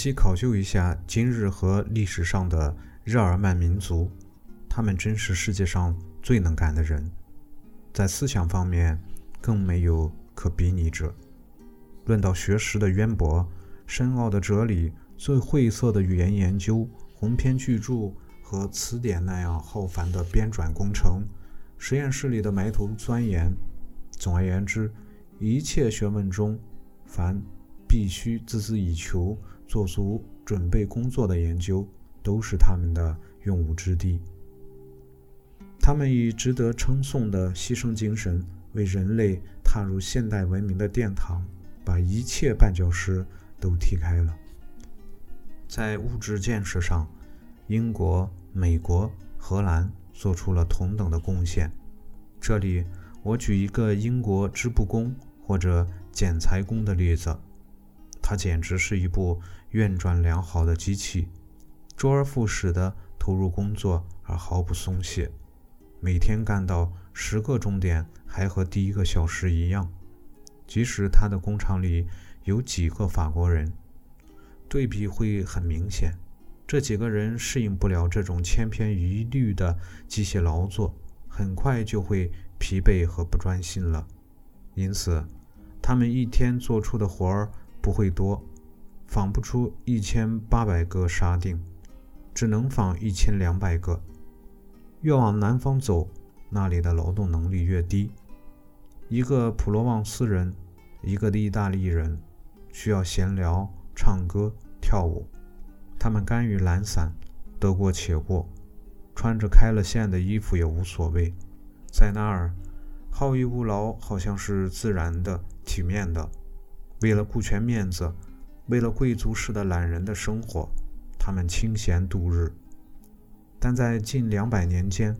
细考究一下今日和历史上的日耳曼民族，他们真是世界上最能干的人，在思想方面更没有可比拟者。论到学识的渊博、深奥的哲理、最晦涩的语言研究、鸿篇巨著和词典那样浩繁的编纂工程、实验室里的埋头钻研，总而言之，一切学问中，凡必须孜孜以求。做足准备工作的研究，都是他们的用武之地。他们以值得称颂的牺牲精神，为人类踏入现代文明的殿堂，把一切绊脚石都踢开了。在物质建设上，英国、美国、荷兰做出了同等的贡献。这里，我举一个英国织布工或者剪裁工的例子。它简直是一部运转良好的机器，周而复始地投入工作而毫不松懈，每天干到十个钟点还和第一个小时一样。即使他的工厂里有几个法国人，对比会很明显。这几个人适应不了这种千篇一律的机械劳作，很快就会疲惫和不专心了。因此，他们一天做出的活儿。不会多，纺不出一千八百个纱锭，只能纺一千两百个。越往南方走，那里的劳动能力越低。一个普罗旺斯人，一个的意大利人，需要闲聊、唱歌、跳舞。他们甘于懒散，得过且过，穿着开了线的衣服也无所谓。在那儿，好逸恶劳好像是自然的、体面的。为了顾全面子，为了贵族式的懒人的生活，他们清闲度日。但在近两百年间，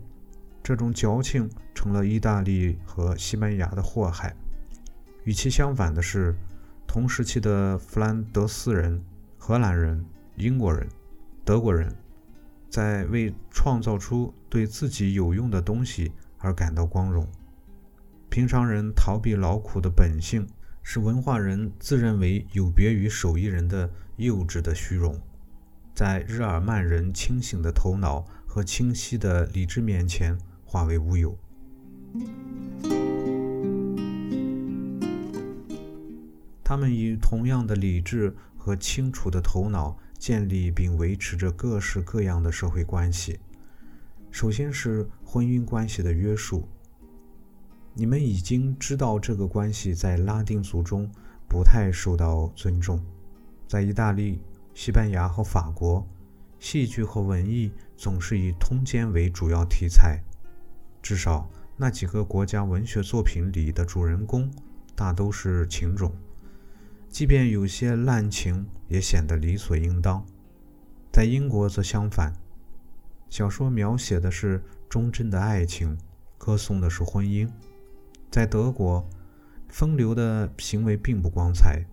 这种矫情成了意大利和西班牙的祸害。与其相反的是，同时期的弗兰德斯人、荷兰人、英国人、德国人，在为创造出对自己有用的东西而感到光荣。平常人逃避劳苦的本性。是文化人自认为有别于手艺人的幼稚的虚荣，在日耳曼人清醒的头脑和清晰的理智面前化为乌有。他们以同样的理智和清楚的头脑建立并维持着各式各样的社会关系。首先是婚姻关系的约束。你们已经知道，这个关系在拉丁族中不太受到尊重。在意大利、西班牙和法国，戏剧和文艺总是以通奸为主要题材。至少那几个国家文学作品里的主人公大都是情种，即便有些滥情，也显得理所应当。在英国则相反，小说描写的是忠贞的爱情，歌颂的是婚姻。在德国，风流的行为并不光彩，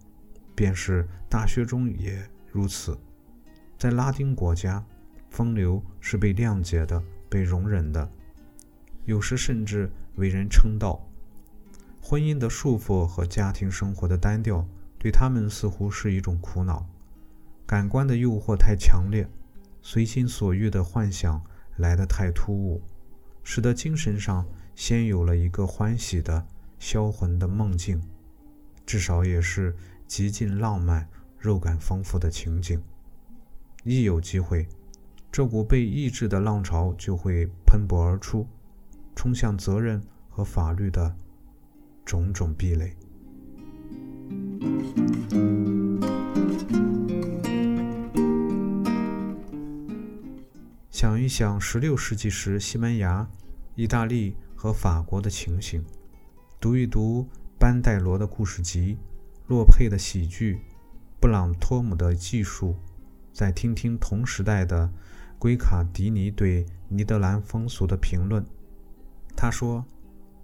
便是大学中也如此。在拉丁国家，风流是被谅解的、被容忍的，有时甚至为人称道。婚姻的束缚和家庭生活的单调，对他们似乎是一种苦恼。感官的诱惑太强烈，随心所欲的幻想来得太突兀，使得精神上。先有了一个欢喜的销魂的梦境，至少也是极尽浪漫、肉感丰富的情景。一有机会，这股被抑制的浪潮就会喷薄而出，冲向责任和法律的种种壁垒。想一想，十六世纪时，西班牙、意大利。和法国的情形，读一读班代罗的故事集，洛佩的喜剧，布朗托姆的技术，再听听同时代的圭卡迪尼对尼德兰风俗的评论。他说：“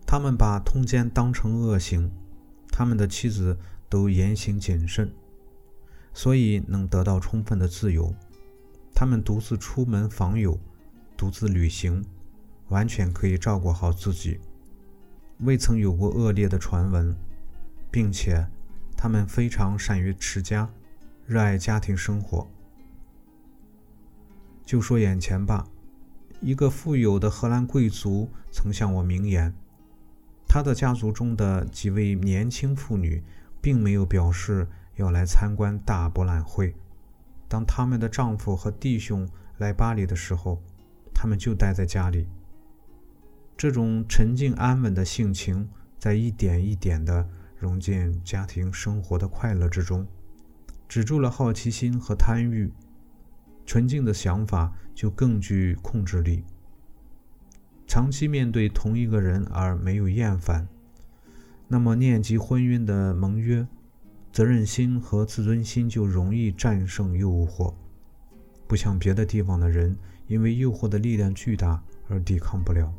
他们把通奸当成恶行，他们的妻子都言行谨慎，所以能得到充分的自由。他们独自出门访友，独自旅行。”完全可以照顾好自己，未曾有过恶劣的传闻，并且他们非常善于持家，热爱家庭生活。就说眼前吧，一个富有的荷兰贵族曾向我明言，他的家族中的几位年轻妇女并没有表示要来参观大博览会。当他们的丈夫和弟兄来巴黎的时候，他们就待在家里。这种沉静安稳的性情，在一点一点地融进家庭生活的快乐之中，止住了好奇心和贪欲，纯净的想法就更具控制力。长期面对同一个人而没有厌烦，那么念及婚姻的盟约。责任心和自尊心就容易战胜诱惑，不像别的地方的人，因为诱惑的力量巨大而抵抗不了。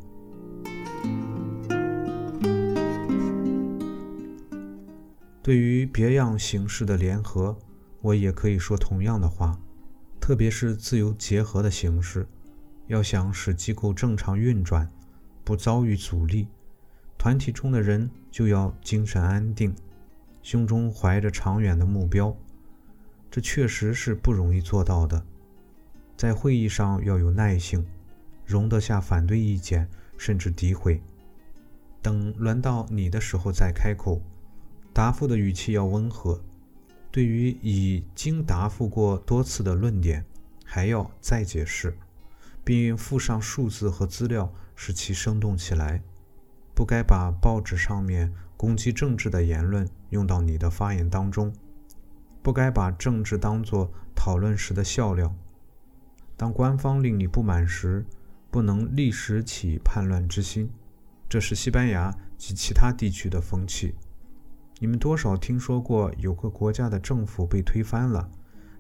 对于别样形式的联合，我也可以说同样的话，特别是自由结合的形式，要想使机构正常运转，不遭遇阻力，团体中的人就要精神安定。胸中怀着长远的目标，这确实是不容易做到的。在会议上要有耐性，容得下反对意见，甚至诋毁。等轮到你的时候再开口，答复的语气要温和。对于已经答复过多次的论点，还要再解释，并附上数字和资料，使其生动起来。不该把报纸上面。攻击政治的言论用到你的发言当中，不该把政治当作讨论时的笑料。当官方令你不满时，不能立时起叛乱之心，这是西班牙及其他地区的风气。你们多少听说过有个国家的政府被推翻了，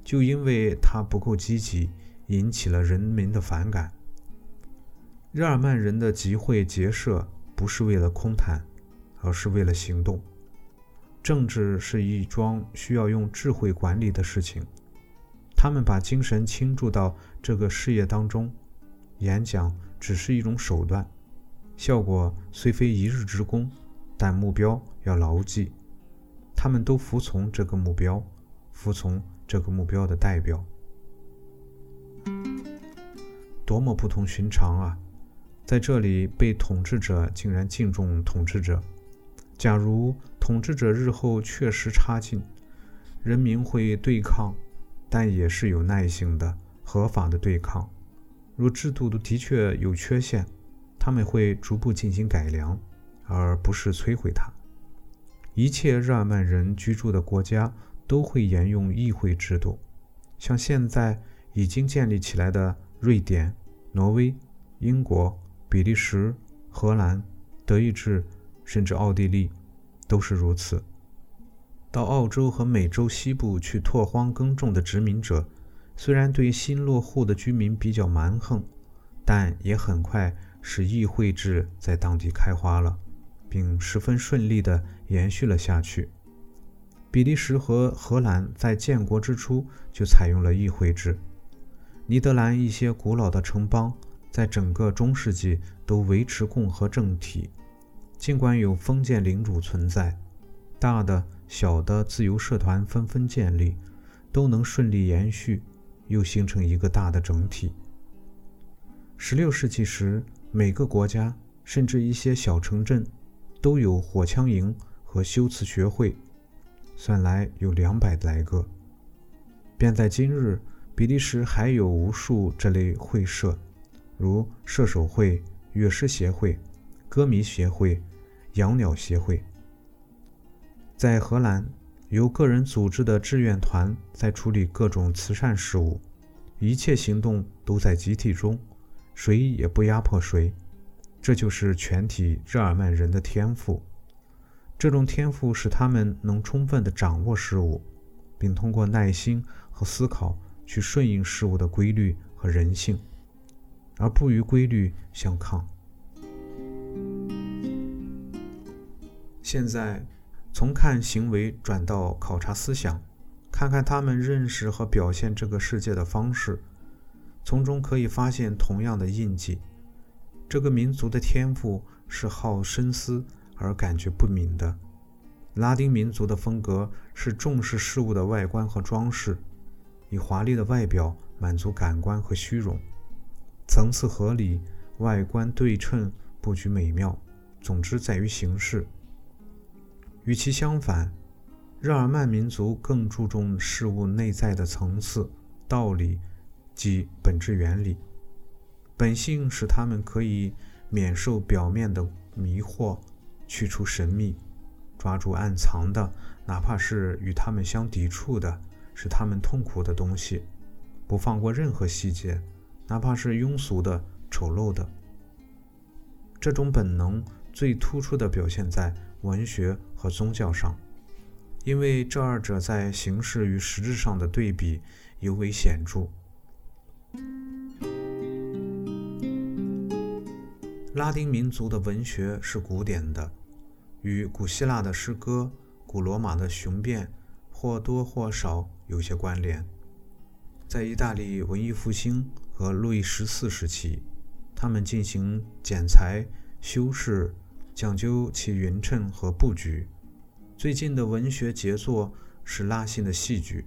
就因为他不够积极，引起了人民的反感。日耳曼人的集会结社不是为了空谈。而是为了行动。政治是一桩需要用智慧管理的事情。他们把精神倾注到这个事业当中，演讲只是一种手段，效果虽非一日之功，但目标要牢记。他们都服从这个目标，服从这个目标的代表。多么不同寻常啊！在这里，被统治者竟然敬重统治者。假如统治者日后确实差劲，人民会对抗，但也是有耐性的、合法的对抗。如制度的确有缺陷，他们会逐步进行改良，而不是摧毁它。一切日耳曼人居住的国家都会沿用议会制度，像现在已经建立起来的瑞典、挪威、英国、比利时、荷兰、德意志。甚至奥地利都是如此。到澳洲和美洲西部去拓荒耕种的殖民者，虽然对新落户的居民比较蛮横，但也很快使议会制在当地开花了，并十分顺利地延续了下去。比利时和荷兰在建国之初就采用了议会制。尼德兰一些古老的城邦在整个中世纪都维持共和政体。尽管有封建领主存在，大的、小的自由社团纷纷建立，都能顺利延续，又形成一个大的整体。十六世纪时，每个国家甚至一些小城镇都有火枪营和修辞学会，算来有两百来个。便在今日，比利时还有无数这类会社，如射手会、乐师协会、歌迷协会。养鸟协会在荷兰由个人组织的志愿团在处理各种慈善事务，一切行动都在集体中，谁也不压迫谁。这就是全体日耳曼人的天赋。这种天赋使他们能充分地掌握事物，并通过耐心和思考去顺应事物的规律和人性，而不与规律相抗。现在，从看行为转到考察思想，看看他们认识和表现这个世界的方式，从中可以发现同样的印记。这个民族的天赋是好深思而感觉不敏的，拉丁民族的风格是重视事物的外观和装饰，以华丽的外表满足感官和虚荣，层次合理，外观对称，布局美妙。总之在于形式。与其相反，日耳曼民族更注重事物内在的层次、道理及本质原理。本性使他们可以免受表面的迷惑，去除神秘，抓住暗藏的，哪怕是与他们相抵触的、使他们痛苦的东西，不放过任何细节，哪怕是庸俗的、丑陋的。这种本能最突出的表现在文学和宗教上。因为这二者在形式与实质上的对比尤为显著。拉丁民族的文学是古典的，与古希腊的诗歌、古罗马的雄辩或多或少有些关联。在意大利文艺复兴和路易十四时期，他们进行剪裁、修饰，讲究其匀称和布局。最近的文学杰作是拉辛的戏剧，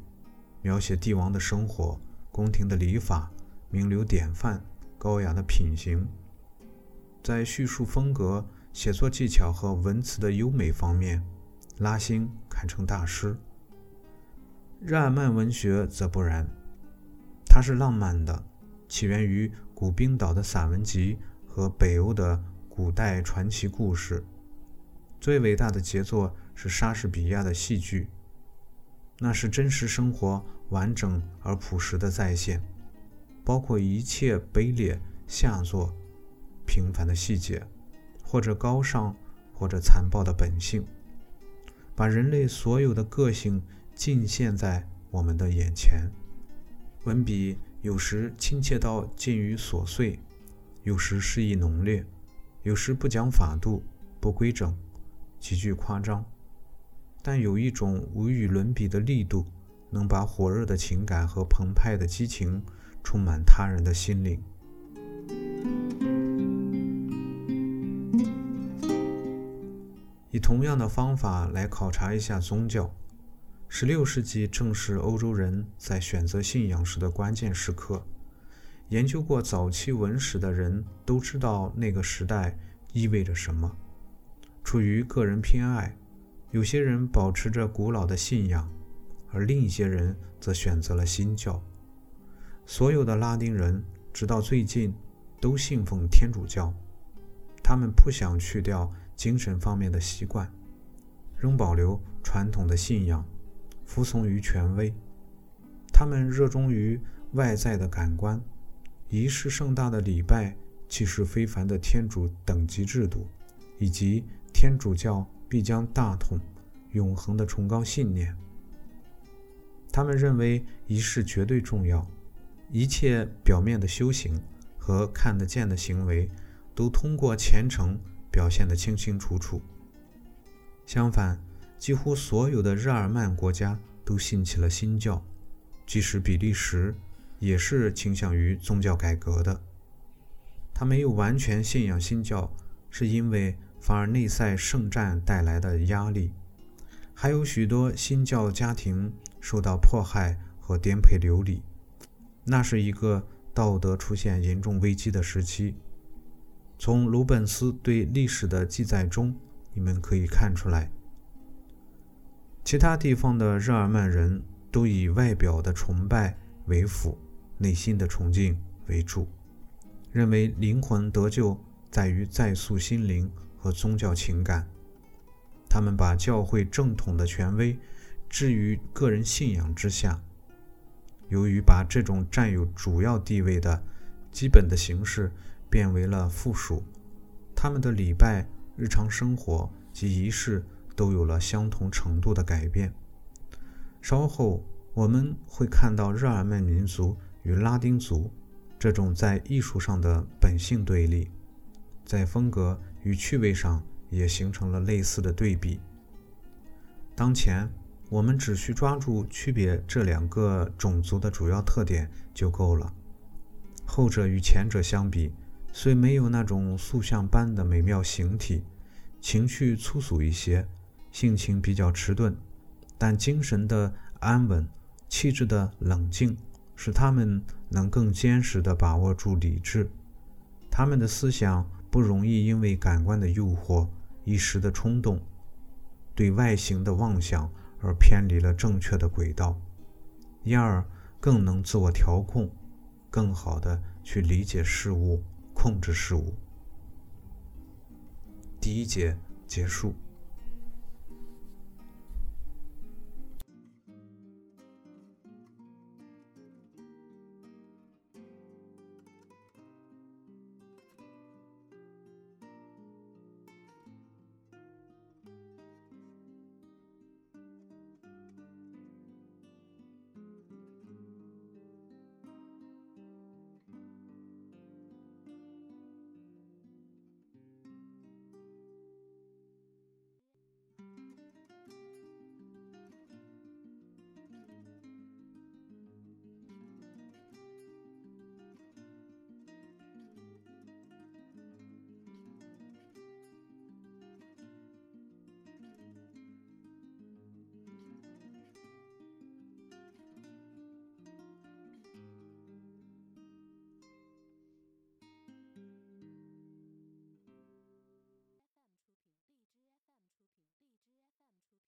描写帝王的生活、宫廷的礼法、名流典范、高雅的品行。在叙述风格、写作技巧和文词的优美方面，拉辛堪称大师。日耳曼文学则不然，它是浪漫的，起源于古冰岛的散文集和北欧的古代传奇故事。最伟大的杰作是莎士比亚的戏剧，那是真实生活完整而朴实的再现，包括一切卑劣、下作、平凡的细节，或者高尚，或者残暴的本性，把人类所有的个性尽现在我们的眼前。文笔有时亲切到近于琐碎，有时诗意浓烈，有时不讲法度、不规整。极具夸张，但有一种无与伦比的力度，能把火热的情感和澎湃的激情充满他人的心灵。以同样的方法来考察一下宗教。十六世纪正是欧洲人在选择信仰时的关键时刻。研究过早期文史的人都知道那个时代意味着什么。出于个人偏爱，有些人保持着古老的信仰，而另一些人则选择了新教。所有的拉丁人直到最近都信奉天主教，他们不想去掉精神方面的习惯，仍保留传统的信仰，服从于权威。他们热衷于外在的感官，仪式盛大的礼拜，气势非凡的天主等级制度，以及。天主教必将大统、永恒的崇高信念。他们认为仪式绝对重要，一切表面的修行和看得见的行为都通过虔诚表现得清清楚楚。相反，几乎所有的日耳曼国家都信起了新教，即使比利时也是倾向于宗教改革的。他没有完全信仰新教，是因为。反而内塞圣战带来的压力，还有许多新教家庭受到迫害和颠沛流离，那是一个道德出现严重危机的时期。从鲁本斯对历史的记载中，你们可以看出来。其他地方的日耳曼人都以外表的崇拜为辅，内心的崇敬为主，认为灵魂得救在于再塑心灵。和宗教情感，他们把教会正统的权威置于个人信仰之下。由于把这种占有主要地位的基本的形式变为了附属，他们的礼拜、日常生活及仪式都有了相同程度的改变。稍后我们会看到日耳曼民族与拉丁族这种在艺术上的本性对立，在风格。与趣味上也形成了类似的对比。当前，我们只需抓住区别这两个种族的主要特点就够了。后者与前者相比，虽没有那种塑像般的美妙形体，情绪粗俗一些，性情比较迟钝，但精神的安稳、气质的冷静，使他们能更坚实地把握住理智。他们的思想不容易因为感官的诱惑、一时的冲动、对外形的妄想而偏离了正确的轨道，因而更能自我调控，更好地去理解事物、控制事物。第一节结束。